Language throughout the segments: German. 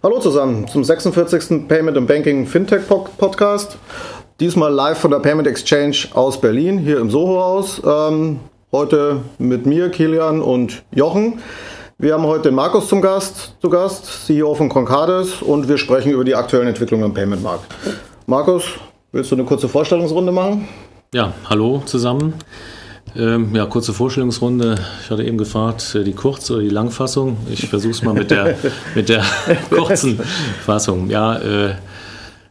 Hallo zusammen zum 46. Payment and Banking Fintech Podcast. Diesmal live von der Payment Exchange aus Berlin, hier im Soho-Haus. Ähm, heute mit mir, Kilian und Jochen. Wir haben heute den Markus zum Gast, zu Gast, CEO von Concardis, und wir sprechen über die aktuellen Entwicklungen im Payment-Markt. Markus, willst du eine kurze Vorstellungsrunde machen? Ja, hallo zusammen. Ähm, ja, kurze Vorstellungsrunde. Ich hatte eben gefragt, äh, die Kurz- oder die Langfassung. Ich versuche es mal mit der, mit der kurzen Fassung. Ja, äh,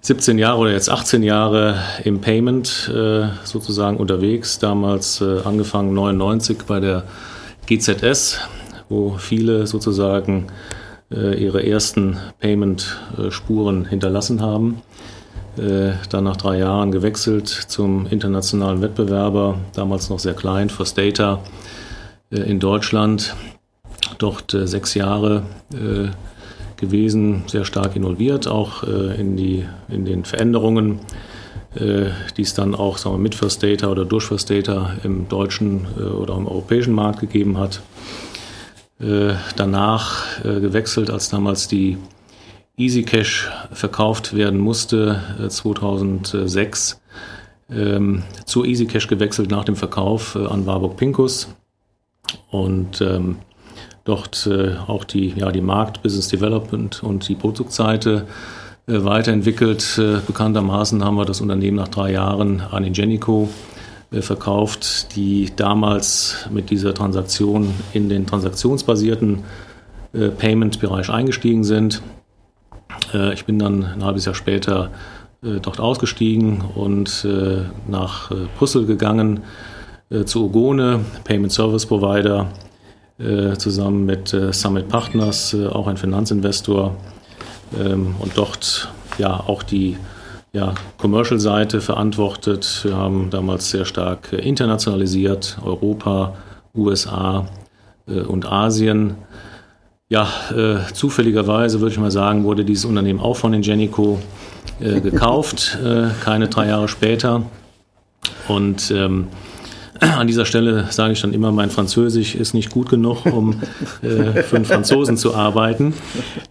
17 Jahre oder jetzt 18 Jahre im Payment äh, sozusagen unterwegs. Damals äh, angefangen 99 bei der GZS, wo viele sozusagen äh, ihre ersten Payment-Spuren hinterlassen haben. Äh, dann nach drei Jahren gewechselt zum internationalen Wettbewerber, damals noch sehr klein, First Data äh, in Deutschland. Dort äh, sechs Jahre gewesen, sehr stark involviert, auch in, die, in den Veränderungen, die es dann auch sagen wir, mit First Data oder durch First Data im deutschen oder im europäischen Markt gegeben hat. Danach gewechselt, als damals die EasyCash verkauft werden musste, 2006 äh, ähm, zu EasyCash gewechselt nach dem Verkauf äh, an Warburg Pincus und ähm, dort äh, auch die, ja, die Markt, Business Development und die Produktseite äh, weiterentwickelt. Äh, bekanntermaßen haben wir das Unternehmen nach drei Jahren an Ingenico äh, verkauft, die damals mit dieser Transaktion in den transaktionsbasierten Payment-Bereich eingestiegen sind ich bin dann ein halbes Jahr später äh, dort ausgestiegen und äh, nach Brüssel gegangen zu Ogone, Payment Service Provider, zusammen mit Summit Partners, auch ein Finanzinvestor ähm, und dort ja auch die ja, Commercial-Seite verantwortet. Wir haben damals sehr stark internationalisiert, Europa, USA und Asien. Ja, äh, zufälligerweise würde ich mal sagen, wurde dieses Unternehmen auch von Ingenico äh, gekauft, äh, keine drei Jahre später. Und ähm, an dieser Stelle sage ich dann immer, mein Französisch ist nicht gut genug, um äh, für einen Franzosen zu arbeiten.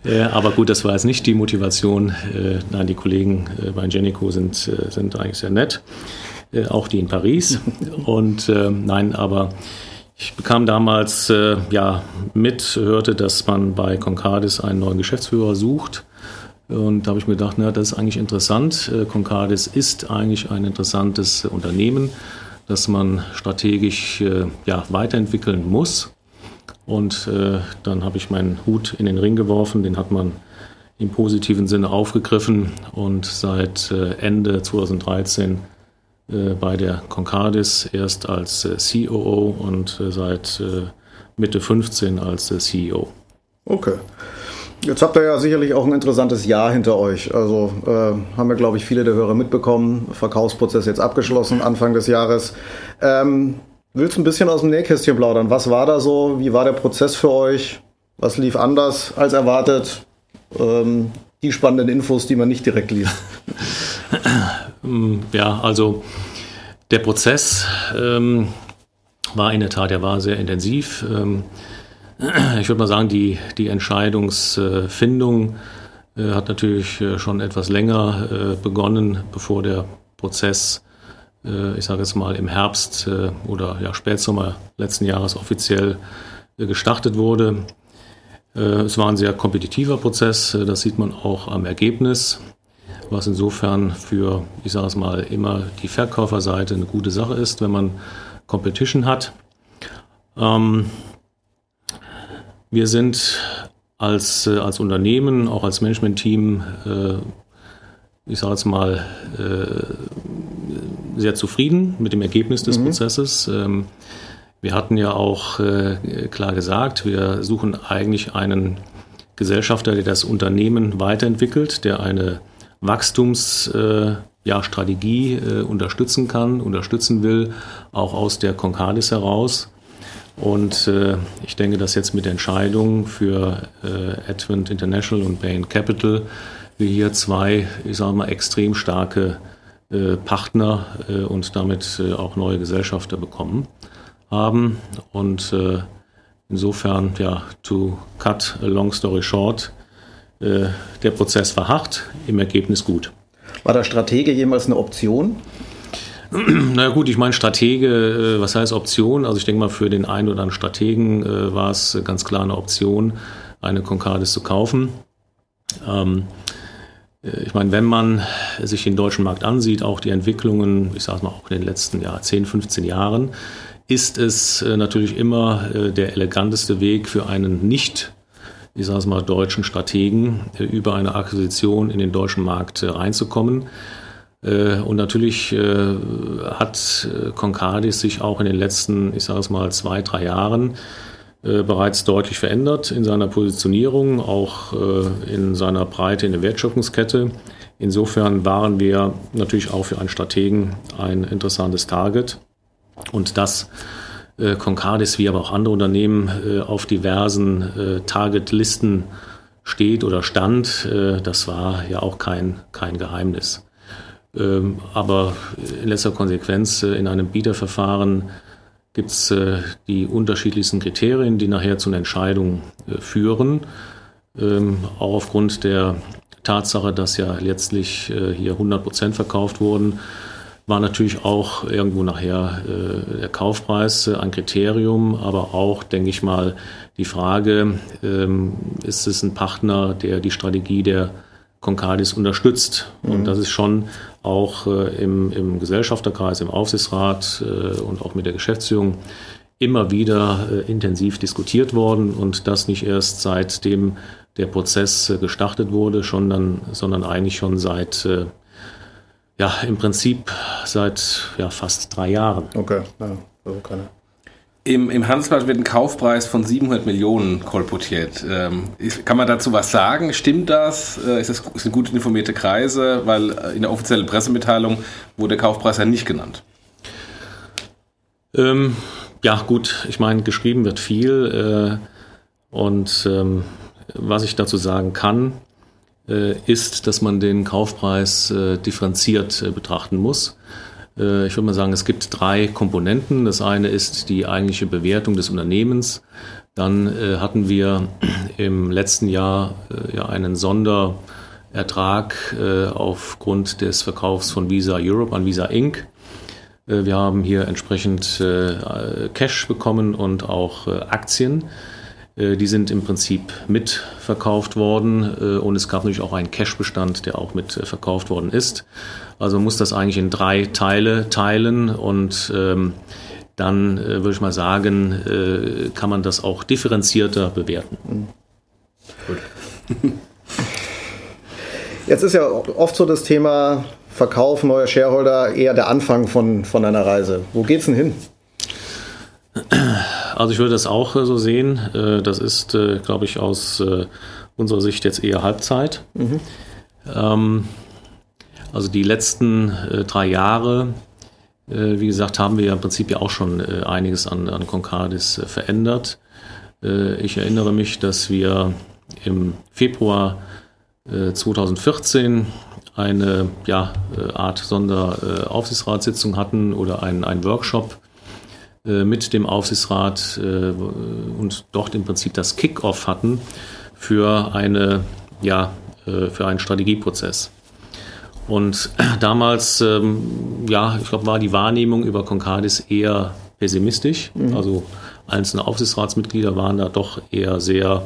Äh, aber gut, das war jetzt nicht die Motivation. Äh, nein, die Kollegen äh, bei Ingenico sind, äh, sind eigentlich sehr nett, äh, auch die in Paris. Und ähm, nein, aber ich bekam damals äh, ja mit, hörte, dass man bei Concardis einen neuen Geschäftsführer sucht. Und da habe ich mir gedacht, na, das ist eigentlich interessant. Äh, Concardis ist eigentlich ein interessantes Unternehmen, das man strategisch äh, ja, weiterentwickeln muss. Und äh, dann habe ich meinen Hut in den Ring geworfen, den hat man im positiven Sinne aufgegriffen und seit äh, Ende 2013 äh, bei der Concardis erst als äh, COO und äh, seit Mitte 15 als CEO. Okay. Jetzt habt ihr ja sicherlich auch ein interessantes Jahr hinter euch. Also äh, haben wir, glaube ich, viele der Hörer mitbekommen. Verkaufsprozess jetzt abgeschlossen, Anfang des Jahres. Ähm, willst du ein bisschen aus dem Nähkästchen plaudern? Was war da so? Wie war der Prozess für euch? Was lief anders als erwartet? Ähm, die spannenden Infos, die man nicht direkt liest. Ja, also der Prozess ähm, war in der Tat, der war sehr intensiv. Ähm, ich würde mal sagen, die, die Entscheidungsfindung äh, hat natürlich äh, schon etwas länger äh, begonnen, bevor der Prozess, äh, ich sage jetzt mal im Herbst äh, oder ja, Spätsommer letzten Jahres offiziell äh, gestartet wurde. Es war ein sehr kompetitiver Prozess, das sieht man auch am Ergebnis was insofern für, ich sage es mal, immer die Verkäuferseite eine gute Sache ist, wenn man Competition hat. Ähm, wir sind als, äh, als Unternehmen, auch als Management-Team, äh, ich sage jetzt mal, äh, sehr zufrieden mit dem Ergebnis des mhm. Prozesses. Ähm, wir hatten ja auch äh, klar gesagt, wir suchen eigentlich einen Gesellschafter, der das Unternehmen weiterentwickelt, der eine Wachstumsstrategie äh, ja, äh, unterstützen kann, unterstützen will, auch aus der Concardis heraus. Und äh, ich denke, dass jetzt mit der Entscheidung für äh, Advent International und Bain Capital wir hier zwei, ich sage mal, extrem starke äh, Partner äh, und damit äh, auch neue Gesellschafter bekommen haben. Und äh, insofern, ja, to cut a long story short, der Prozess war hart, im Ergebnis gut. War der Stratege jemals eine Option? Na gut, ich meine Stratege, was heißt Option? Also ich denke mal, für den einen oder anderen Strategen war es ganz klar eine Option, eine Concardis zu kaufen. Ähm, ich meine, wenn man sich den deutschen Markt ansieht, auch die Entwicklungen, ich sage mal auch in den letzten ja, 10, 15 Jahren, ist es äh, natürlich immer äh, der eleganteste Weg für einen nicht, ich sage es mal, deutschen Strategen äh, über eine Akquisition in den deutschen Markt reinzukommen. Und natürlich hat Concardis sich auch in den letzten, ich sage es mal, zwei, drei Jahren bereits deutlich verändert in seiner Positionierung, auch in seiner Breite in der Wertschöpfungskette. Insofern waren wir natürlich auch für einen Strategen ein interessantes Target. Und dass äh, Concardis wie aber auch andere Unternehmen äh, auf diversen äh, Target-Listen steht oder stand, äh, das war ja auch kein, kein Geheimnis. Ähm, aber in letzter Konsequenz äh, in einem Bieterverfahren gibt es äh, die unterschiedlichsten Kriterien, die nachher zu einer Entscheidung führen. Ähm, auch aufgrund der Tatsache, dass ja letztlich hier 100 Prozent verkauft wurden, war natürlich auch irgendwo nachher äh, der Kaufpreis äh, ein Kriterium, aber auch, denke ich mal, die Frage, ähm, ist es ein Partner, der die Strategie der Concardis unterstützt? Mhm. Und das ist schon auch äh, im, im Gesellschafterkreis, im Aufsichtsrat äh, und auch mit der Geschäftsführung immer wieder äh, intensiv diskutiert worden und das nicht erst seitdem der Prozess äh, gestartet wurde, schon dann, sondern eigentlich schon seit ja, im Prinzip seit ja, fast drei Jahren. Okay, ja, also keine. Im, Im Handelsblatt wird ein Kaufpreis von 700 Millionen kolportiert. Ähm, kann man dazu was sagen? Stimmt das? Äh, ist das sind gut informierte Kreise? Weil äh, in der offiziellen Pressemitteilung wurde der Kaufpreis ja nicht genannt. Ähm, ja, gut. Ich meine, geschrieben wird viel. Äh, und ähm, was ich dazu sagen kann, ist, dass man den Kaufpreis äh, differenziert äh, betrachten muss. Ich würde mal sagen, es gibt drei Komponenten. Das eine ist die eigentliche Bewertung des Unternehmens. Dann hatten wir im letzten Jahr ja einen Sonderertrag aufgrund des Verkaufs von Visa Europe an Visa Inc. Wir haben hier entsprechend Cash bekommen und auch Aktien. Äh, die sind im Prinzip mitverkauft worden äh, und es gab natürlich auch einen Cash-Bestand, der auch mit äh, verkauft worden ist. Also man muss das eigentlich in drei Teile teilen und ähm, dann würde ich mal sagen, kann man das auch differenzierter bewerten. Mhm. Gut. Jetzt ist ja oft so das Thema Verkauf neuer Shareholder eher der Anfang von, von einer Reise. Wo geht's denn hin? Also ich würde das auch äh, so sehen. Äh, das ist, äh, glaube ich, aus unserer Sicht jetzt eher Halbzeit. Mhm. Ähm, also die letzten drei Jahre, wie gesagt, haben wir ja im Prinzip ja auch schon einiges an, an Concardis verändert. Ich erinnere mich, dass wir im Februar 2014 eine ja, Art Sonderaufsichtsratssitzung hatten oder einen, einen Workshop mit dem Aufsichtsrat äh, und dort im Prinzip das Kick-off hatten für eine ja äh, für einen Strategieprozess. Und damals, ähm, ja, ich glaube, war die Wahrnehmung über Concardis eher pessimistisch. Mhm. Also einzelne Aufsichtsratsmitglieder waren da doch eher sehr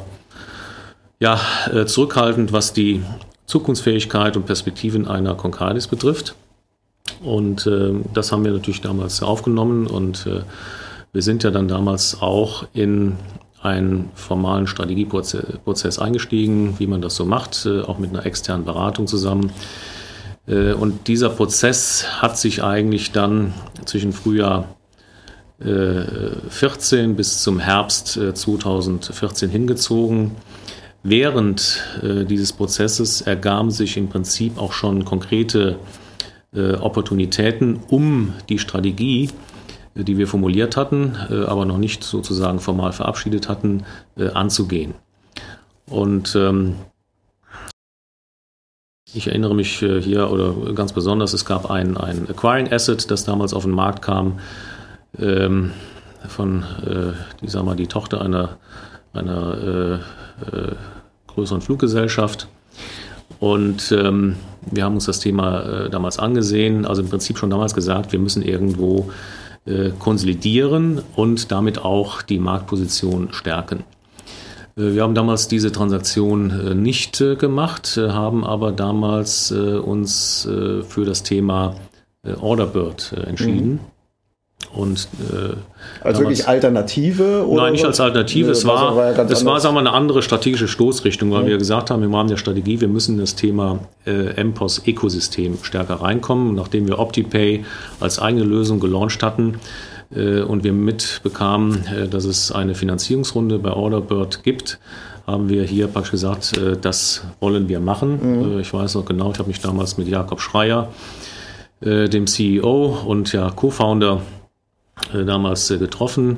ja, zurückhaltend, was die Zukunftsfähigkeit und Perspektiven einer Concardis betrifft. Und äh, das haben wir natürlich damals aufgenommen und äh, wir sind ja dann damals auch in einen formalen Strategieprozess eingestiegen, wie man das so macht, äh, auch mit einer externen Beratung zusammen. Äh, und dieser Prozess hat sich eigentlich dann zwischen Frühjahr 14 äh, bis zum Herbst 2014 hingezogen. Während dieses Prozesses ergaben sich im Prinzip auch schon konkrete äh, Opportunitäten, um die Strategie, äh, die wir formuliert hatten, äh, aber noch nicht sozusagen formal verabschiedet hatten, äh, anzugehen. Und ähm, ich erinnere mich äh, hier oder ganz besonders, es gab ein, ein Acquiring Asset, das damals auf den Markt kam, ähm, von, äh, die, sag mal, die Tochter einer, einer größeren Fluggesellschaft. Und ähm, wir haben uns das Thema äh, damals angesehen, also im Prinzip schon damals gesagt, wir müssen irgendwo äh, konsolidieren und damit auch die Marktposition stärken. Äh, wir haben damals diese Transaktion äh, nicht äh, gemacht, haben aber damals uns für das Thema Orderbird entschieden. Mhm. Und, äh, also wirklich Alternative? Oder nein, nicht als Alternative. es war, war ja es war sagen wir, eine andere strategische Stoßrichtung, weil ja. wir gesagt haben im Rahmen der Strategie, wir müssen in das Thema äh, MPOS-Ökosystem stärker reinkommen. nachdem wir OptiPay als eigene Lösung gelauncht hatten äh, und wir mitbekamen, äh, dass es eine Finanzierungsrunde bei Orderbird gibt, haben wir hier praktisch gesagt, äh, das wollen wir machen. Mhm. Äh, ich weiß noch genau, ich habe mich damals mit Jakob Schreier, dem CEO und ja Co-Founder damals äh, getroffen.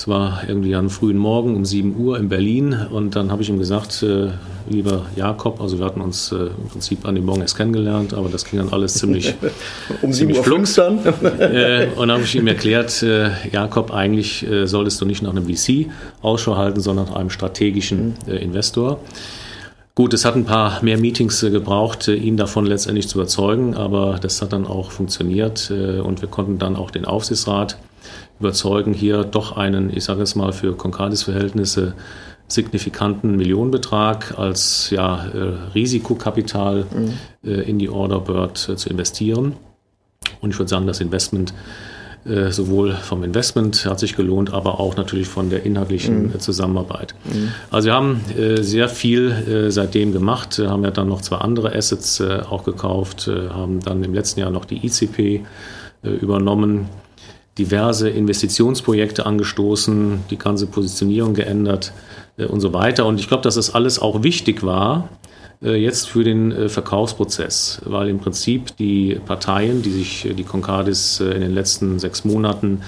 Es war irgendwie am frühen Morgen um 7 Uhr in Berlin und dann habe ich ihm gesagt, äh, lieber Jakob, also wir hatten uns äh, im Prinzip an dem Morgen erst kennengelernt, aber das ging dann alles ziemlich um 7 Uhr flugs dann. äh, und dann habe ich ihm erklärt, äh, Jakob, eigentlich solltest du nicht nach einem VC Ausschau halten, sondern nach einem strategischen mhm. Investor. Gut, es hat ein paar mehr Meetings gebraucht, ihn davon letztendlich zu überzeugen, aber das hat dann auch funktioniert und wir konnten dann auch den Aufsichtsrat überzeugen, hier doch einen, ich sage es mal, für Concardis-Verhältnisse signifikanten Millionenbetrag als ja, äh, Risikokapital mhm. äh, in die Orderbird äh, zu investieren. Und ich würde sagen, das Investment sowohl vom Investment hat sich gelohnt, aber auch natürlich von der inhaltlichen mhm. Zusammenarbeit. Mhm. Also wir haben sehr viel seitdem gemacht, haben ja dann noch zwei andere Assets auch gekauft, haben dann im letzten Jahr noch die ICP übernommen diverse Investitionsprojekte angestoßen, die ganze Positionierung geändert äh, und so weiter. Und ich glaube, dass das alles auch wichtig war äh, jetzt für den äh, Verkaufsprozess, weil im Prinzip die Parteien, die sich die Concardis in den letzten sechs Monaten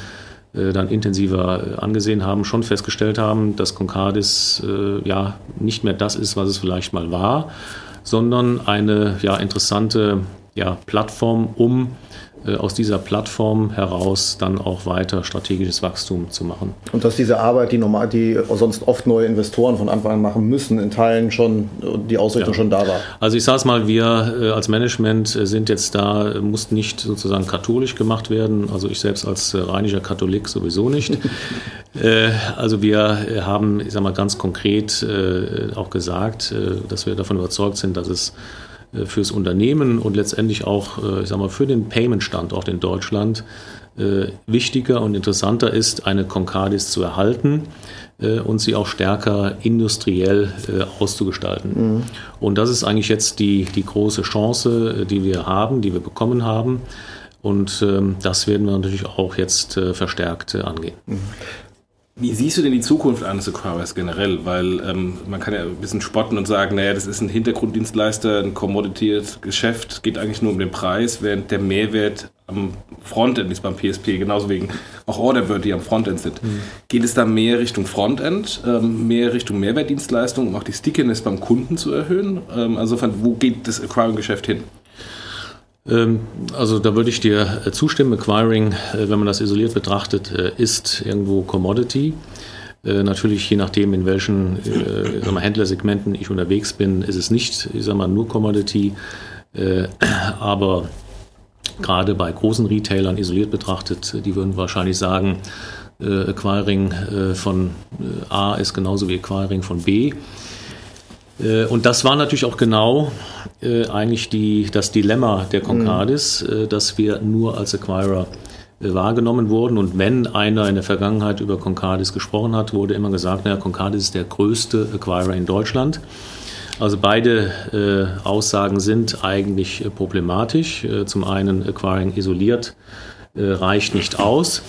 dann intensiver angesehen haben, schon festgestellt haben, dass Concardis ja nicht mehr das ist, was es vielleicht mal war, sondern eine ja interessante ja, Plattform, um äh, aus dieser Plattform heraus dann auch weiter strategisches Wachstum zu machen. Und dass diese Arbeit, die normal, die sonst oft neue Investoren von Anfang an machen müssen, in Teilen schon die Ausrichtung ja. schon da war. Also ich sage es mal, wir äh, als Management äh, sind jetzt da, muss nicht sozusagen katholisch gemacht werden. Also ich selbst als rheinischer Katholik sowieso nicht. also wir haben, ich sage mal, ganz konkret auch gesagt, dass wir davon überzeugt sind, dass es äh, fürs Unternehmen und letztendlich auch, äh, ich sag mal, für den Payment-Standort in Deutschland äh, wichtiger und interessanter ist, eine Concardis zu erhalten und sie auch stärker industriell auszugestalten. Mhm. Und das ist eigentlich jetzt die, die große Chance, die wir haben, die wir bekommen haben. Und ähm, das werden wir natürlich auch jetzt verstärkt angehen. Mhm. Wie siehst du denn die Zukunft eines Acquirers generell? Weil ähm, man kann ja ein bisschen spotten und sagen, naja, das ist ein Hintergrunddienstleister, ein Commodity-Geschäft, geht eigentlich nur um den Preis, während der Mehrwert am Frontend ist beim PSP, genauso wegen auch Orderbird, die am Frontend sind. Mhm. Geht es da mehr Richtung Frontend, ähm, mehr Richtung Mehrwertdienstleistung, um auch die Stickiness beim Kunden zu erhöhen? Ähm, also wo geht das Acquiring-Geschäft hin? Ähm, also da würde ich dir äh, zustimmen. Acquiring, äh, wenn man das isoliert betrachtet, äh, ist irgendwo Commodity. Natürlich, je nachdem, in welchen mal, Händlersegmenten ich unterwegs bin, ist es nicht, ich sag mal, nur Commodity. Aber gerade bei großen Retailern isoliert betrachtet, die würden wahrscheinlich sagen, Acquiring von A ist genauso wie Acquiring von B. Äh, und das war natürlich auch genau äh, eigentlich die, das Dilemma der Concardis, mhm. äh, dass wir nur als Acquirer äh, wahrgenommen wurden. Und wenn einer in der Vergangenheit über Concardis gesprochen hat, wurde immer gesagt, naja, Concardis ist der größte Acquirer in Deutschland. Also beide äh, Aussagen sind eigentlich äh, problematisch. zum einen, Acquiring isoliert reicht nicht aus.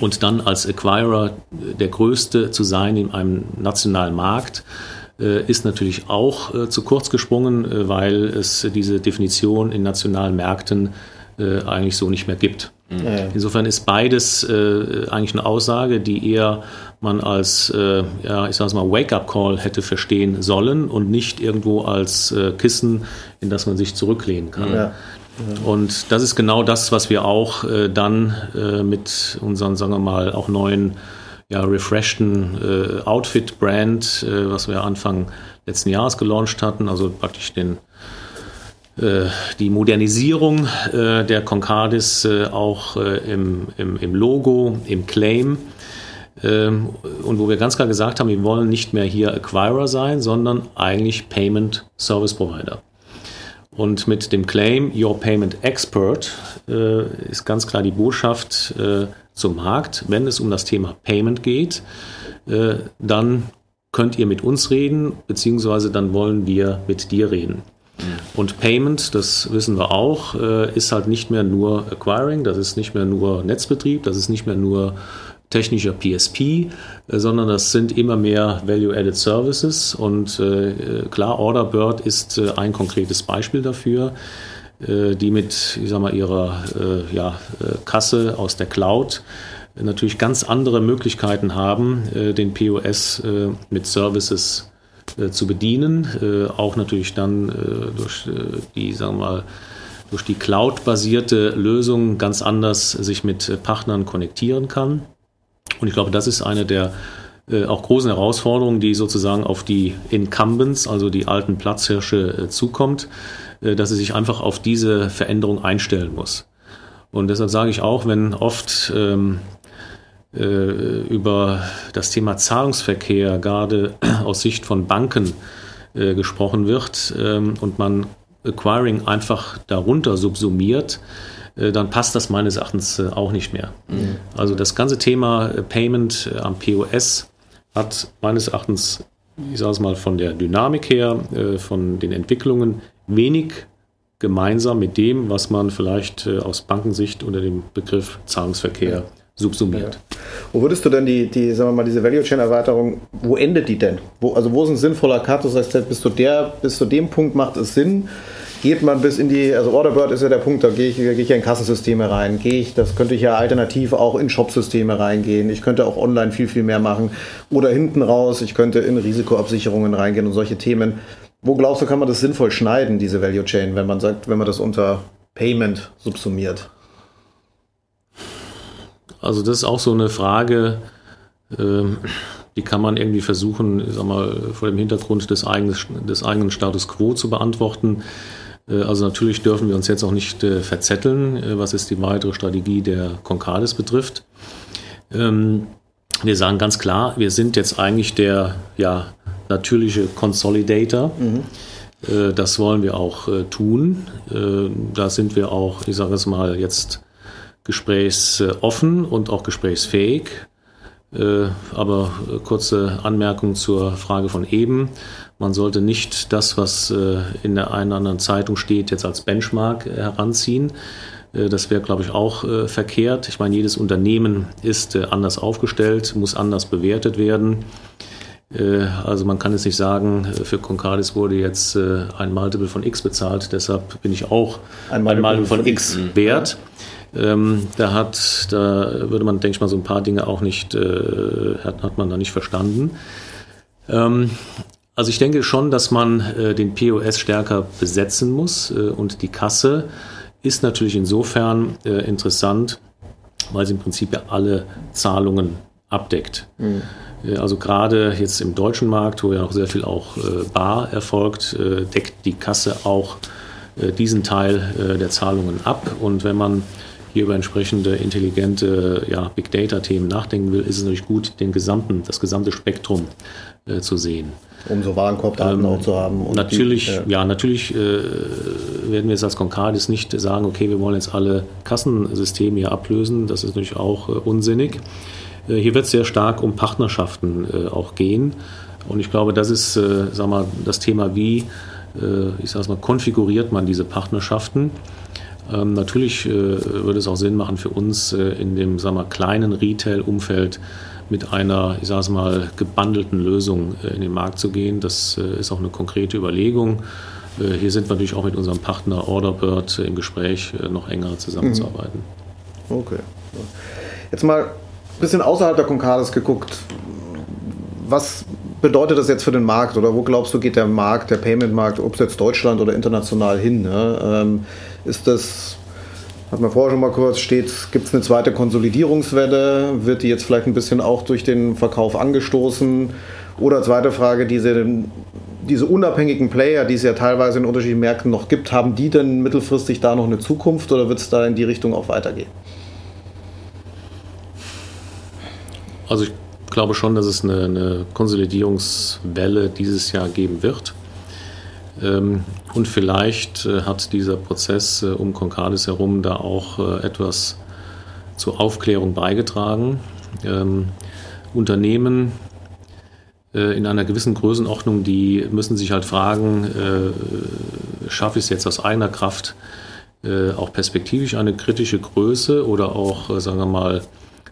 Und dann als Acquirer der größte zu sein in einem nationalen Markt, ist natürlich auch äh, zu kurz gesprungen, äh, weil es diese Definition in nationalen Märkten eigentlich so nicht mehr gibt. Mhm. Insofern ist beides eigentlich eine Aussage, die eher man als, ja, ich sage mal, Wake-up-Call hätte verstehen sollen und nicht irgendwo als Kissen, in das man sich zurücklehnen kann. Ja. Und das ist genau das, was wir auch dann mit unseren, sagen wir mal, auch neuen ja, refreshten äh, Outfit-Brand, äh, was wir Anfang letzten Jahres gelauncht hatten, also praktisch den, äh, die Modernisierung äh, der Concardis äh, auch äh, im, im, im, Logo, im Claim. Ähm, und wo wir ganz klar gesagt haben, wir wollen nicht mehr hier Acquirer sein, sondern eigentlich Payment Service Provider. Und mit dem Claim Your Payment Expert äh, ist ganz klar die Botschaft äh, zum Markt, wenn es um das Thema Payment geht, äh, dann könnt ihr mit uns reden, beziehungsweise dann wollen wir mit dir reden. Mhm. Und Payment, das wissen wir auch, äh, ist halt nicht mehr nur Acquiring, das ist nicht mehr nur Netzbetrieb, das ist nicht mehr nur technischer PSP, äh, sondern das sind immer mehr Value-Added Services. Und klar, Orderbird ist ein konkretes Beispiel dafür, die mit ich sag mal, ihrer äh, ja, äh, Kasse aus der Cloud natürlich ganz andere Möglichkeiten haben, den POS mit Services zu bedienen. Auch natürlich dann durch die, sagen wir mal, durch die Cloud-basierte Lösung ganz anders sich mit Partnern konnektieren kann. Und ich glaube, das ist eine der äh, auch großen Herausforderungen, die sozusagen auf die Incumbents, also die alten Platzhirsche, äh, zukommt, äh, dass sie sich einfach auf diese Veränderung einstellen muss. Und deshalb sage ich auch, wenn oft ähm, äh, über das Thema Zahlungsverkehr gerade aus Sicht von Banken äh, gesprochen wird ähm, und man Acquiring einfach darunter subsumiert, äh, dann passt das meines Erachtens äh, auch nicht mehr. Mhm. Also das ganze Thema äh, Payment am POS hat meines Erachtens, ich sage es mal von der Dynamik her, von den Entwicklungen wenig gemeinsam mit dem, was man vielleicht aus Bankensicht unter dem Begriff Zahlungsverkehr ja. subsumiert. Ja. Wo würdest du denn die, die, sagen wir mal, diese Value Chain Erweiterung, wo endet die denn? Wo, also wo ist ein sinnvoller Cut? Du sagst, bis zu der, bis zu dem Punkt macht es Sinn geht man bis in die, also Orderbird ist ja der Punkt, da gehe ich, gehe ich ja in Kassensysteme rein, gehe ich, das könnte ich ja alternativ auch in Shopsysteme reingehen, ich könnte auch online viel, viel mehr machen oder hinten raus, ich könnte in Risikoabsicherungen reingehen und solche Themen. Wo glaubst du, kann man das sinnvoll schneiden, diese Value Chain, wenn man sagt, wenn man das unter Payment subsumiert? Also das ist auch so eine Frage, ähm, die kann man irgendwie versuchen, sag mal, vor dem Hintergrund des eigenen, des eigenen Status quo zu beantworten. Äh, also natürlich dürfen wir uns jetzt auch nicht äh, verzetteln, äh, was ist die weitere Strategie der Concardis betrifft. Ähm, wir sagen ganz klar, wir sind jetzt eigentlich der ja, natürliche Consolidator. Mhm. Das wollen wir auch tun. Da sind wir auch, ich sage es mal, jetzt gesprächsoffen und auch gesprächsfähig. Aber kurze Anmerkung zur Frage von eben. Man sollte nicht das, was äh, in der einen oder anderen Zeitung steht, jetzt als Benchmark äh, heranziehen. Äh, das wäre, glaube ich, auch verkehrt. Ich meine, jedes Unternehmen ist anders aufgestellt, muss anders bewertet werden. Also man kann jetzt nicht sagen, für Concardis wurde jetzt ein Multiple von X bezahlt, deshalb bin ich auch ein Multiple, ein Multiple von, von, X, X wert. Ähm, da hat, da würde man, denke ich mal, so ein paar Dinge auch nicht, hat, hat man da nicht verstanden. Ähm, also ich denke schon, dass man äh, den POS stärker besetzen muss äh, und die Kasse ist natürlich insofern äh, interessant, weil sie im Prinzip ja alle Zahlungen abdeckt. Mhm. Äh, also gerade jetzt im deutschen Markt, wo ja auch sehr viel auch äh, bar erfolgt, äh, deckt die Kasse auch diesen Teil der Zahlungen ab. Und wenn man hier über entsprechende intelligente ja, Big Data Themen nachdenken will, ist es natürlich gut, den gesamten, das gesamte Spektrum äh, zu sehen um so Warenkorbdaten ähm, auch zu haben. natürlich, die, ja. ja. natürlich äh, werden wir jetzt als Concardis nicht sagen, okay, wir wollen jetzt alle Kassensysteme hier ablösen. Das ist natürlich auch äh, unsinnig. Äh, hier wird es sehr stark um Partnerschaften äh, auch gehen. Und ich glaube, das ist, äh, sag mal, das Thema, wie, ich sage mal, konfiguriert man diese Partnerschaften. Ähm, natürlich würde es auch Sinn machen für uns in dem, sagen wir, kleinen Retail-Umfeld mit einer, ich sage es mal, gebundelten Lösung äh, in den Markt zu gehen. Das ist auch eine konkrete Überlegung. Hier sind wir natürlich auch mit unserem Partner Orderbird im Gespräch, noch enger zusammenzuarbeiten. Mhm. Okay. Jetzt mal bisschen außerhalb der Concardis geguckt. Was bedeutet das jetzt für den Markt oder wo glaubst du, geht der Markt, der Payment-Markt, ob es jetzt Deutschland oder international hin? Ne? Ähm, ist das hat man vorher schon mal kurz, steht, gibt es eine zweite Konsolidierungswelle? Wird die jetzt vielleicht ein bisschen auch durch den Verkauf angestoßen? Oder zweite Frage, diese, diese unabhängigen Player, die es ja teilweise in unterschiedlichen Märkten noch gibt, haben die denn mittelfristig da noch eine Zukunft oder wird es da in die Richtung auch weitergehen? Also ich glaube schon, dass es eine, eine Konsolidierungswelle dieses Jahr geben wird. Ähm, und vielleicht äh, hat dieser Prozess äh, um Concardis herum da auch äh, etwas zur Aufklärung beigetragen. Ähm, Unternehmen in einer gewissen Größenordnung, die müssen sich halt fragen, schaffe ich es jetzt aus eigener Kraft auch perspektivisch eine kritische Größe oder auch, sagen wir mal,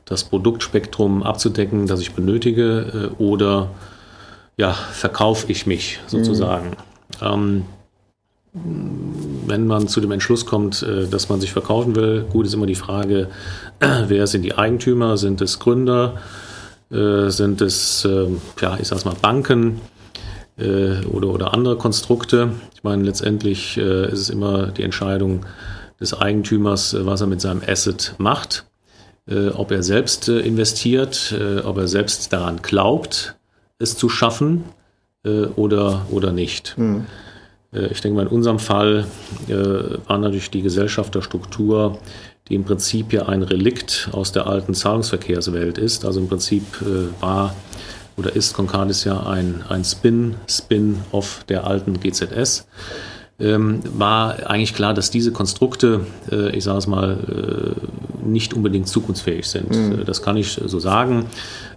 das Produktspektrum abzudecken, das ich benötige, oder ja, verkaufe ich mich sozusagen. Mhm. Ähm, wenn man zu dem Entschluss kommt, äh, dass man sich verkaufen will, gut ist immer die Frage, wer sind die Eigentümer? Sind es Gründer? Äh, sind es, ähm, ja, ich sag's mal, Banken äh, oder, oder andere Konstrukte? Ich meine, letztendlich ist es immer die Entscheidung des Eigentümers, was er mit seinem Asset macht. Ob er selbst investiert, ob er selbst daran glaubt, es zu schaffen äh, oder, oder nicht. Mhm. ich denke mal, in unserem Fall äh, war natürlich die Gesellschafterstruktur, die im Prinzip ja ein Relikt aus der alten Zahlungsverkehrswelt ist. Also im Prinzip war oder ist Concardis ja ein, ein Spin, Spin-off der alten GZS ähm, war eigentlich klar, dass diese Konstrukte, äh, ich sage es mal, äh, nicht unbedingt zukunftsfähig sind. Mhm. Äh, das kann ich so sagen,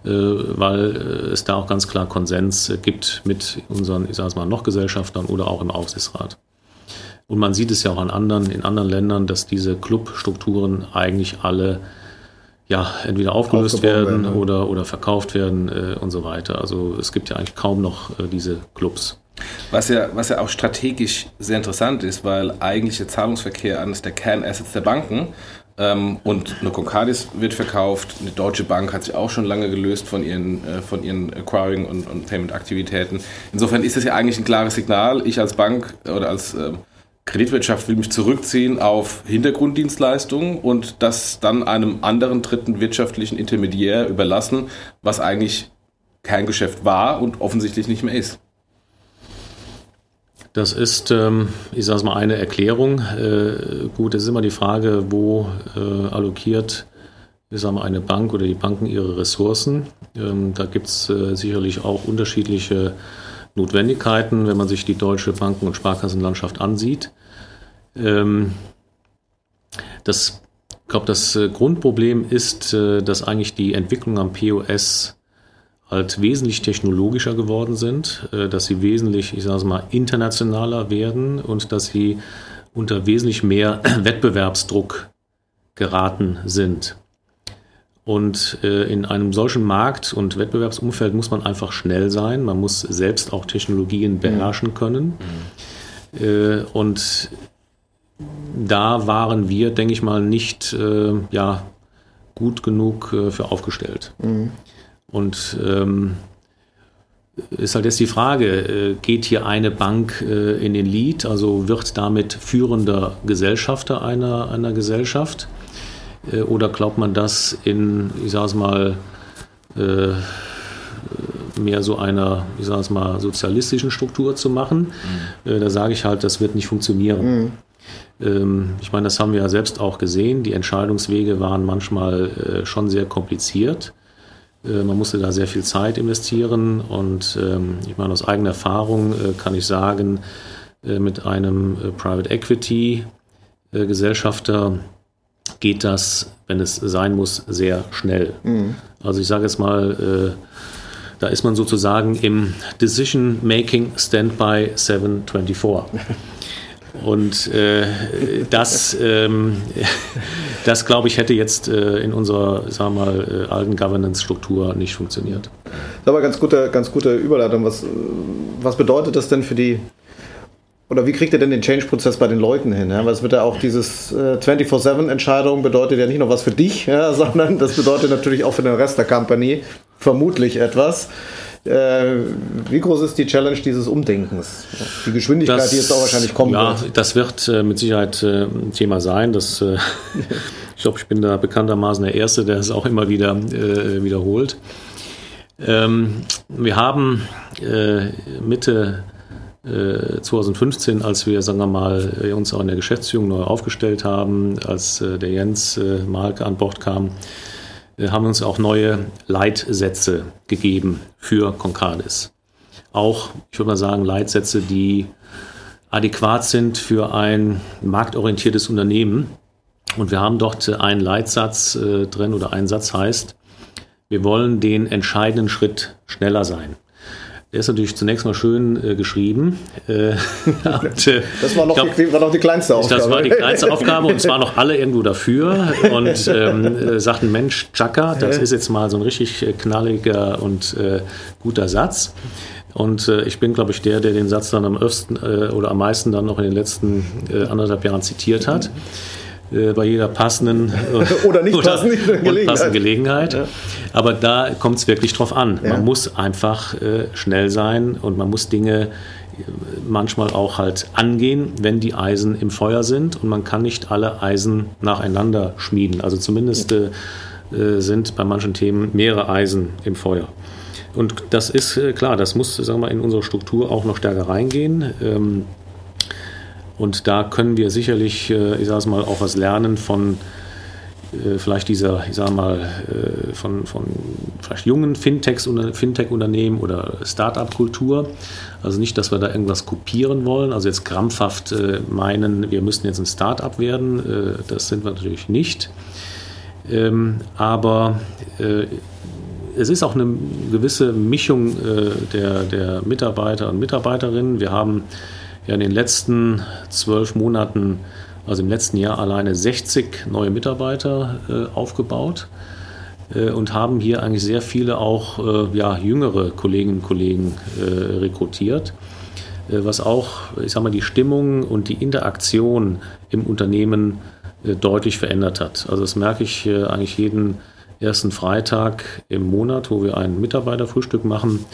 äh, weil äh, es da auch ganz klar Konsens gibt mit unseren, ich sage es mal, noch Gesellschaftern oder auch im Aufsichtsrat. Und man sieht es ja auch an anderen, in anderen Ländern, dass diese Clubstrukturen eigentlich alle ja, entweder aufgelöst werden, werden oder, oder verkauft werden äh, und so weiter. Also es gibt ja eigentlich kaum noch äh, diese Clubs. Was ja, was ja auch strategisch sehr interessant ist, weil eigentlich der Zahlungsverkehr eines der Kernassets der Banken ähm, und eine Concardis wird verkauft, eine Deutsche Bank hat sich auch schon lange gelöst von ihren, äh, von ihren Acquiring- und, und Payment-Aktivitäten. Insofern ist es ja eigentlich ein klares Signal. Ich als Bank oder als äh, Kreditwirtschaft will mich zurückziehen auf Hintergrunddienstleistungen und das dann einem anderen dritten wirtschaftlichen Intermediär überlassen, was eigentlich kein Geschäft war und offensichtlich nicht mehr ist. Das ist, ähm, ich sage es mal, eine Erklärung. Äh, gut, es ist immer die Frage, wo äh, allokiert ich sage mal, eine Bank oder die Banken ihre Ressourcen. Ähm, da gibt es äh, sicherlich auch unterschiedliche Notwendigkeiten, wenn man sich die deutsche Banken- und Sparkassenlandschaft ansieht. Ähm, das, ich glaube, das Grundproblem ist, dass eigentlich die Entwicklung am POS halt wesentlich technologischer geworden sind, äh, dass sie wesentlich, ich sage es mal, internationaler werden und dass sie unter wesentlich mehr Wettbewerbsdruck geraten sind. Und äh, in einem solchen Markt- und Wettbewerbsumfeld muss man einfach schnell sein. Man muss selbst auch Technologien mhm. beherrschen können. Mhm. und da waren wir, denke ich mal, nicht ja, gut genug für aufgestellt. Und ähm, ist halt jetzt die Frage, äh, geht hier eine Bank äh, in den Lead, also wird damit führender Gesellschafter einer, einer Gesellschaft? Äh, oder glaubt man das in, ich sage es mal, äh, mehr so einer, ich sage es mal, sozialistischen Struktur zu machen? Mhm. Äh, da sage ich halt, das wird nicht funktionieren. Mhm. Ähm, ich meine, das haben wir ja selbst auch gesehen. Die Entscheidungswege waren manchmal äh, schon sehr kompliziert. Äh, man musste da sehr viel Zeit investieren und ähm, ich meine, aus eigener Erfahrung äh, kann ich sagen, äh, mit einem Private Equity Gesellschafter geht das, wenn es sein muss, sehr schnell. Mhm. Also ich sage jetzt mal, da ist man sozusagen im Decision Making Standby 724. Und äh, das, ähm, das glaube ich, hätte jetzt äh, in unserer, sagen wir mal, äh, alten Governance-Struktur nicht funktioniert. Das ist aber ganz gute, ganz gute Überleitung. Was, was bedeutet das denn für die, oder wie kriegt ihr denn den Change-Prozess bei den Leuten hin? Ja? Weil es wird ja auch dieses äh, 24-7-Entscheidung bedeutet ja nicht nur was für dich, ja, sondern das bedeutet natürlich auch für den Rest der Company vermutlich etwas. Äh, wie groß ist die Challenge dieses Umdenkens? Die Geschwindigkeit, das, die jetzt auch wahrscheinlich kommen ja, wird. Das wird äh, mit Sicherheit äh, ein Thema sein. Das, äh, ich glaube, ich bin da bekanntermaßen der Erste, der es auch immer wieder wiederholt. Ähm, wir haben Mitte 2015, als wir, sagen wir mal, uns auch in der Geschäftsführung neu aufgestellt haben, als der Jens Malke an Bord kam, haben uns auch neue Leitsätze gegeben für Concardis. Auch, ich würde mal sagen, Leitsätze, die adäquat sind für ein marktorientiertes Unternehmen. Und wir haben dort einen Leitsatz äh, drin oder ein Satz heißt, wir wollen den entscheidenden Schritt schneller sein. Der ist natürlich zunächst mal schön äh, geschrieben. Äh, und, äh, das war noch, glaub, die, war noch, die, kleinste Aufgabe. Das war die kleinste Aufgabe und es waren noch alle irgendwo dafür und ähm, äh, sagten, Mensch, Chaka, das ist jetzt mal so ein richtig äh, knalliger und äh, guter Satz. Und ich bin, glaube ich, der, der den Satz dann am öfsten oder am meisten dann noch in den letzten anderthalb Jahren zitiert hat. Äh, bei jeder passenden oder nicht oder passenden Gelegenheit. Passenden Gelegenheit. Ja. Aber da kommt es wirklich drauf an. Ja. Man muss einfach äh, schnell sein und man muss Dinge äh, manchmal auch halt angehen, wenn die Eisen im Feuer sind und man kann nicht alle Eisen nacheinander schmieden. Also zumindest äh, sind bei manchen Themen mehrere Eisen im Feuer. Und das ist äh, klar, das muss sagen wir, in unsere Struktur auch noch stärker reingehen. Und da können wir sicherlich, äh, ich sage es mal, auch was lernen von äh, vielleicht dieser, ich sage mal, von, von vielleicht jungen Fintech-Unternehmen oder Start-up-Kultur. Also nicht, dass wir da irgendwas kopieren wollen, also jetzt krampfhaft meinen, wir müssten jetzt ein Start-up werden. Das sind wir natürlich nicht. Ähm, aber es ist auch eine gewisse Mischung äh, der, der Mitarbeiter und Mitarbeiterinnen. Wir haben ja in den letzten zwölf Monaten, also im letzten Jahr alleine 60 neue Mitarbeiter äh, aufgebaut äh, und haben hier eigentlich sehr viele auch ja, jüngere Kolleginnen und Kollegen rekrutiert was auch, ich sag mal, die Stimmung und die Interaktion im Unternehmen deutlich verändert hat. Also das merke ich eigentlich jeden ersten Freitag im Monat, wo wir ein Mitarbeiterfrühstück machen.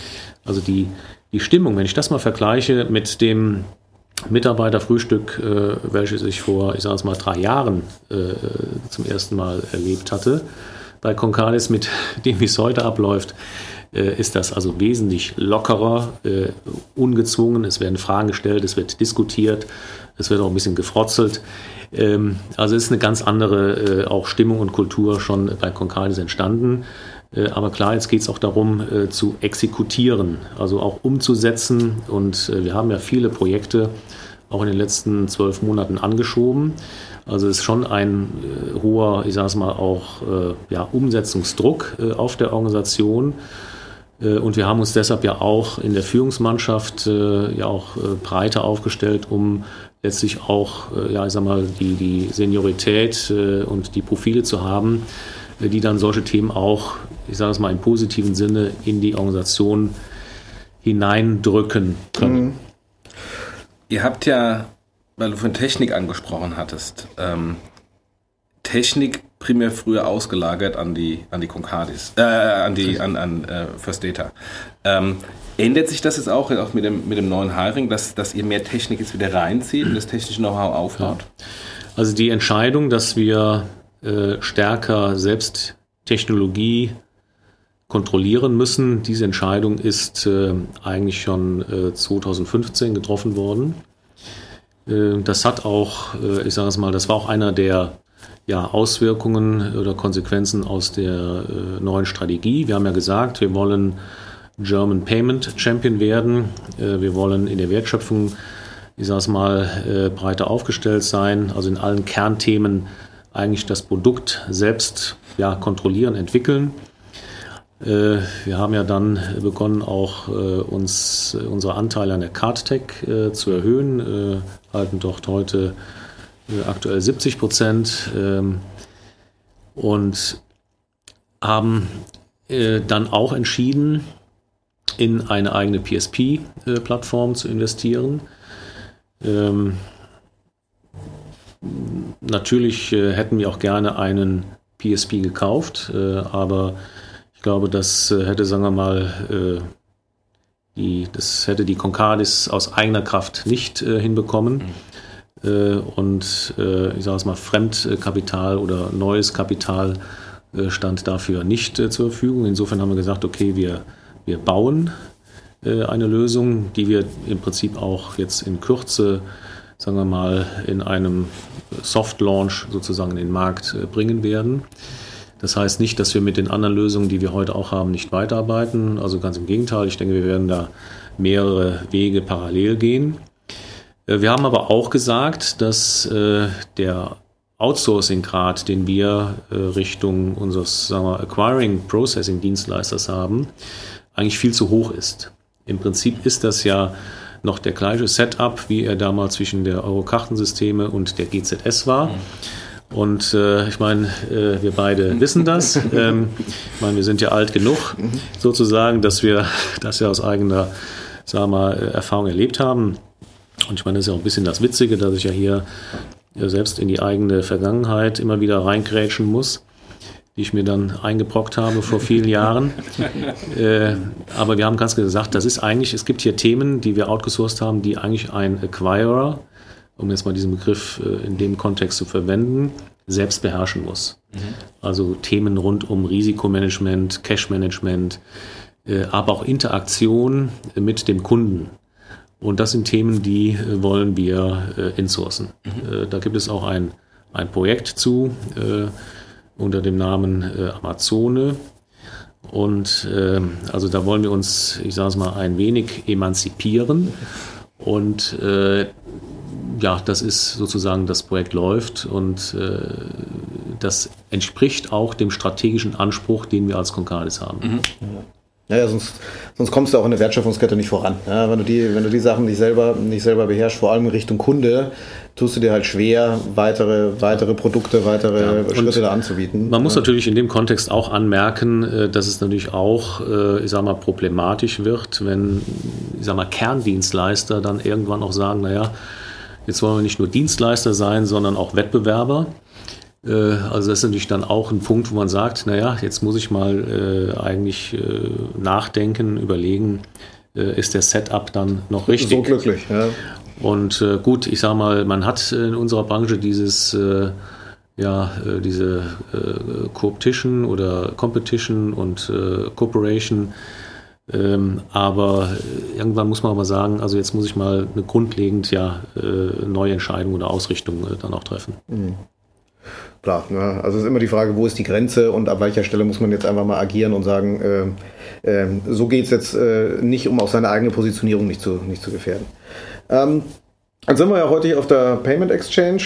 Also die, die Stimmung, wenn ich das mal vergleiche mit dem Mitarbeiterfrühstück, äh, welches ich vor, ich sage es mal, drei Jahren äh, zum ersten Mal erlebt hatte, bei Concardis mit dem, wie es heute abläuft, äh, ist das also wesentlich lockerer, äh, ungezwungen. Es werden Fragen gestellt, es wird diskutiert, es wird auch ein bisschen gefrotzelt. Ähm, also ist eine ganz andere äh, auch Stimmung und Kultur schon bei Concardis entstanden. Äh, aber klar, jetzt geht es auch darum, äh, zu exekutieren, also auch umzusetzen. Und äh, wir haben ja viele Projekte auch in den letzten zwölf Monaten angeschoben. Also ist schon ein hoher, ich sage es mal, auch ja, Umsetzungsdruck auf der Organisation. Und wir haben uns deshalb ja auch in der Führungsmannschaft ja auch breiter aufgestellt, um letztlich auch, ja, ich sag mal, die, die Seniorität und die Profile zu haben, die dann solche Themen auch, ich sage es mal im positiven Sinne, in die Organisation hineindrücken können. Mhm. Ihr habt ja, weil du von Technik angesprochen hattest, ähm, Technik primär früher ausgelagert an die, an die Concardis, äh, an die, an, an äh, First Data. Ähm, ändert sich das jetzt auch, auch mit, dem, mit dem neuen Hiring, dass, dass ihr mehr Technik jetzt wieder reinzieht und das technische Know-how aufbaut? Ja. Also die Entscheidung, dass wir äh, stärker selbst Technologie kontrollieren müssen, diese Entscheidung ist äh, eigentlich schon äh, 2015 getroffen worden. Äh, das hat auch, äh, ich sage es mal, das war auch einer der ja, Auswirkungen oder Konsequenzen aus der äh, neuen Strategie. Wir haben ja gesagt, wir wollen German Payment Champion werden. Äh, wir wollen in der Wertschöpfung, ich sage es mal, breiter aufgestellt sein, also in allen Kernthemen eigentlich das Produkt selbst ja, kontrollieren, entwickeln. Äh, wir haben ja dann begonnen, auch uns unsere Anteile an der CardTech zu erhöhen, halten dort heute aktuell 70 Prozent ähm, und haben dann auch entschieden, in eine eigene PSP-Plattform zu investieren. Ähm, natürlich äh, hätten wir auch gerne einen PSP gekauft, äh, aber glaube, das äh, hätte, sagen wir mal, äh, die, das hätte die Concardis aus eigener Kraft nicht äh, hinbekommen. Mhm. und ich sage es mal, Fremdkapital oder neues Kapital stand dafür nicht zur Verfügung. Insofern haben wir gesagt, okay, wir wir bauen eine Lösung, die wir im Prinzip auch jetzt in Kürze, sagen wir mal, in einem Soft Launch sozusagen in den Markt bringen werden. Das heißt nicht, dass wir mit den anderen Lösungen, die wir heute auch haben, nicht weiterarbeiten. Also ganz im Gegenteil. Ich denke, wir werden da mehrere Wege parallel gehen. Äh, wir haben aber auch gesagt, dass äh, der Outsourcing-Grad, den wir äh, Richtung unseres sagen wir, Acquiring Processing Dienstleisters haben, eigentlich viel zu hoch ist. Im Prinzip ist das ja noch der gleiche Setup, wie er damals zwischen der Euro-Kartensysteme und der GZS war. Mhm. Und äh, ich meine, äh, wir beide wissen das. Ähm, ich meine, wir sind ja alt genug, sozusagen, dass wir das ja aus eigener sagen wir mal, Erfahrung erlebt haben. Und ich meine, das ist ja auch ein bisschen das Witzige, dass ich ja hier ja, selbst in die eigene Vergangenheit immer wieder reingrätschen muss, die ich mir dann eingebrockt habe vor vielen Jahren. äh, aber wir haben ganz gesagt, das ist eigentlich, es gibt hier Themen, die wir outgesourced haben, die eigentlich ein Acquirer um jetzt mal diesen Begriff äh, in dem Kontext zu verwenden, selbst beherrschen muss. Mhm. Also Themen rund um Risikomanagement, Cashmanagement, äh, aber auch Interaktion mit dem Kunden. Und das sind Themen, die äh, wollen wir insourcen. Mhm. Da gibt es auch ein, ein Projekt zu unter dem Namen Amazone. Und also da wollen wir uns, ich sage es mal, ein wenig emanzipieren. Und ja, das ist sozusagen, das Projekt läuft und äh, das entspricht auch dem strategischen Anspruch, den wir als Concardis haben. Mhm. Ja. ja, sonst, sonst kommst du auch in der Wertschöpfungskette nicht voran. Ja, wenn, du die, wenn du die Sachen nicht selber, nicht selber beherrschst, vor allem in Richtung Kunde, tust du dir halt schwer, weitere, weitere Produkte, weitere ja, Schritte da anzubieten. Man muss natürlich in dem Kontext auch anmerken, äh, dass es natürlich auch, äh, ich sag mal, problematisch wird, wenn, ich sag mal, Kerndienstleister dann irgendwann auch sagen, naja, Jetzt wollen wir nicht nur Dienstleister sein, sondern auch Wettbewerber. Äh, also das ist natürlich dann auch ein Punkt, wo man sagt, naja, jetzt muss ich mal äh, eigentlich äh, nachdenken, überlegen, äh, ist der Setup dann noch richtig? So glücklich, ja. Und gut, ich sage mal, man hat in unserer Branche dieses, ja, diese Competition oder Competition und Cooperation ähm, aber irgendwann muss man aber sagen, also jetzt muss ich mal eine grundlegend ja äh, neue Entscheidung oder Ausrichtung äh, dann auch treffen. Mhm. Klar, ne? also es ist immer die Frage, wo ist die Grenze und ab welcher Stelle muss man jetzt einfach mal agieren und sagen, äh, äh, so geht es jetzt äh, nicht, um auch seine eigene Positionierung nicht zu, nicht zu gefährden. Ähm, dann sind wir ja heute hier auf der Payment Exchange.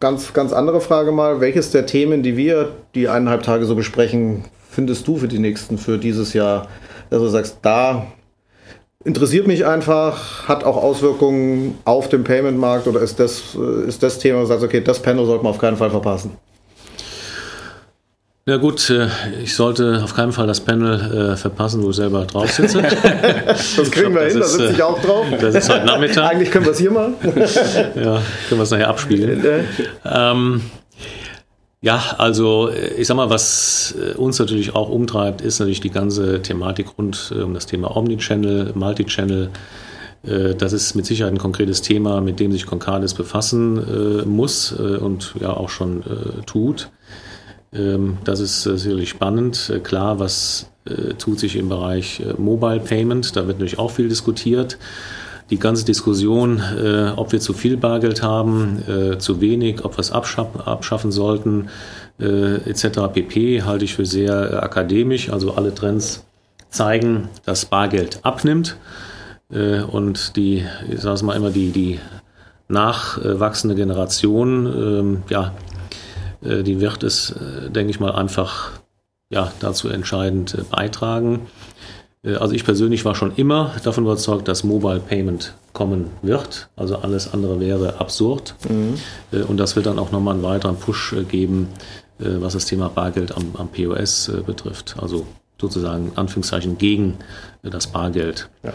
Ganz, ganz andere Frage mal. Welches der Themen, die wir die eineinhalb Tage so besprechen, findest du für die nächsten, für dieses Jahr dass du sagst, da interessiert mich einfach, hat auch Auswirkungen auf den Payment-Markt oder ist das, äh, ist das Thema, wo du sagst, okay, das Panel sollte man auf keinen Fall verpassen? Ja gut, äh, ich sollte auf keinen Fall das Panel äh, verpassen, wo ich selber drauf sitze. das kriegen wir hin, da sitze ich auch drauf. Das ist heute Nachmittag. Eigentlich können wir es hier machen. ja, können wir es nachher abspielen. ähm, ja, also äh, ich sag mal, was äh, uns natürlich auch umtreibt, ist natürlich die ganze Thematik rund äh, um das Thema Omnichannel, Multichannel. Das ist mit Sicherheit ein konkretes Thema, mit dem sich Concardis befassen muss und ja auch schon tut. Ähm, das ist sicherlich spannend. Klar, was tut sich im Bereich Mobile Payment? Da wird natürlich auch viel diskutiert die ganze Diskussion, äh, ob wir zu viel Bargeld haben, äh, zu wenig, ob wir es abschaff abschaffen sollten, äh, etc. pp. halte ich für sehr äh, akademisch. Also alle Trends zeigen, dass Bargeld abnimmt äh, und die, ich sage es mal immer, die, die nachwachsende Generation, ähm, ja, äh, die wird es, denke ich mal, einfach ja, dazu entscheidend beitragen. Äh, also ich persönlich war schon immer davon überzeugt, dass Mobile Payment kommen wird. Also alles andere wäre absurd. Mhm. Äh, und das wird dann auch nochmal einen weiteren Push äh, geben, was das Thema Bargeld am, am POS betrifft. Also sozusagen Anführungszeichen gegen das Bargeld. Ja.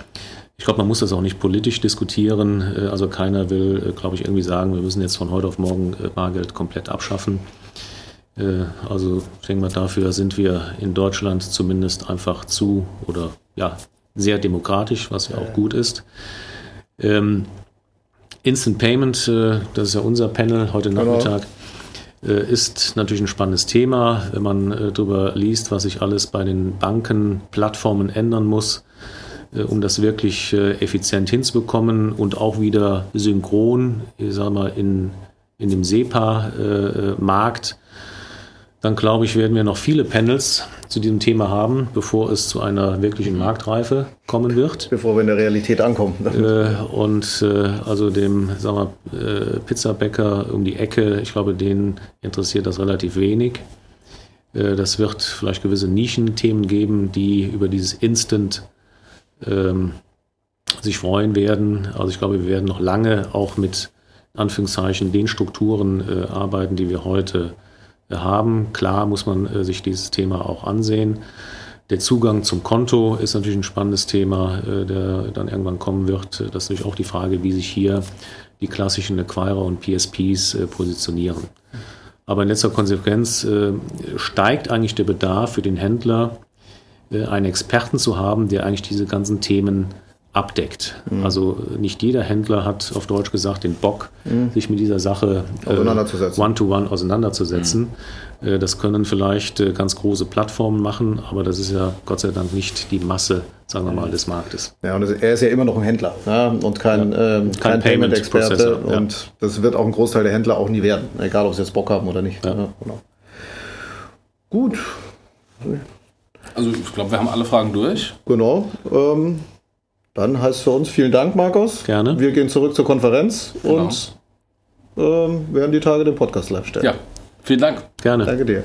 Ich glaube, man muss das auch nicht politisch diskutieren. Also keiner will, glaube ich, irgendwie sagen, wir müssen jetzt von heute auf morgen Bargeld komplett abschaffen. Also ich denke mal, dafür sind wir in Deutschland zumindest einfach zu oder ja, sehr demokratisch, was ja auch gut ist. Ähm, Instant Payment, äh, das ist ja unser Panel heute genau. Nachmittag, genau. äh, ist natürlich ein spannendes Thema, wenn man äh, darüber liest, was sich alles bei den Banken, Plattformen ändern muss. äh, um das wirklich äh, effizient hinzubekommen und auch wieder synchron, ich sag mal, in, in dem SEPA-Markt. Dann glaube ich, werden wir noch viele Panels zu diesem Thema haben, bevor es zu einer wirklichen Marktreife kommen wird. Bevor wir in der Realität ankommen. Äh, und äh, also dem sagen wir, äh, Pizzabäcker um die Ecke, ich glaube, den interessiert das relativ wenig. Äh, das wird vielleicht gewisse Nischenthemen geben, die über dieses Instant ähm, sich freuen werden. Also ich glaube, wir werden noch lange auch mit Anführungszeichen den Strukturen äh, arbeiten, die wir heute äh, haben. Klar muss man äh, sich dieses Thema auch ansehen. Der Zugang zum Konto ist natürlich ein spannendes Thema, äh, der dann irgendwann kommen wird. Das ist natürlich auch die Frage, wie sich hier die klassischen Acquirer und PSPs äh, positionieren. Aber in letzter Konsequenz äh, steigt eigentlich der Bedarf für den Händler, äh, einen Experten zu haben, der eigentlich diese ganzen Themen abdeckt. Mhm. Also nicht jeder Händler hat auf Deutsch gesagt den Bock, mhm. sich mit dieser Sache äh, one-to-one auseinanderzusetzen. Mhm. Äh, das können vielleicht äh, ganz große Plattformen machen, aber das ist ja Gott sei Dank nicht die Masse, sagen wir mal, des Marktes. Ja, und er ist ja immer noch ein Händler ja, und kein, ja. ähm, kein, kein Payment-Experte. Ja. Und das wird auch ein Großteil der Händler auch nie werden, egal ob sie jetzt Bock haben oder nicht. Ja. Genau. Gut. Also ich glaube, wir haben alle Fragen durch. Genau. Ähm, dann heißt für uns vielen Dank, Markus. Gerne. Wir gehen zurück zur Konferenz genau. und ähm, werden die Tage den Podcast live stellen. Ja, vielen Dank. Gerne. Danke dir.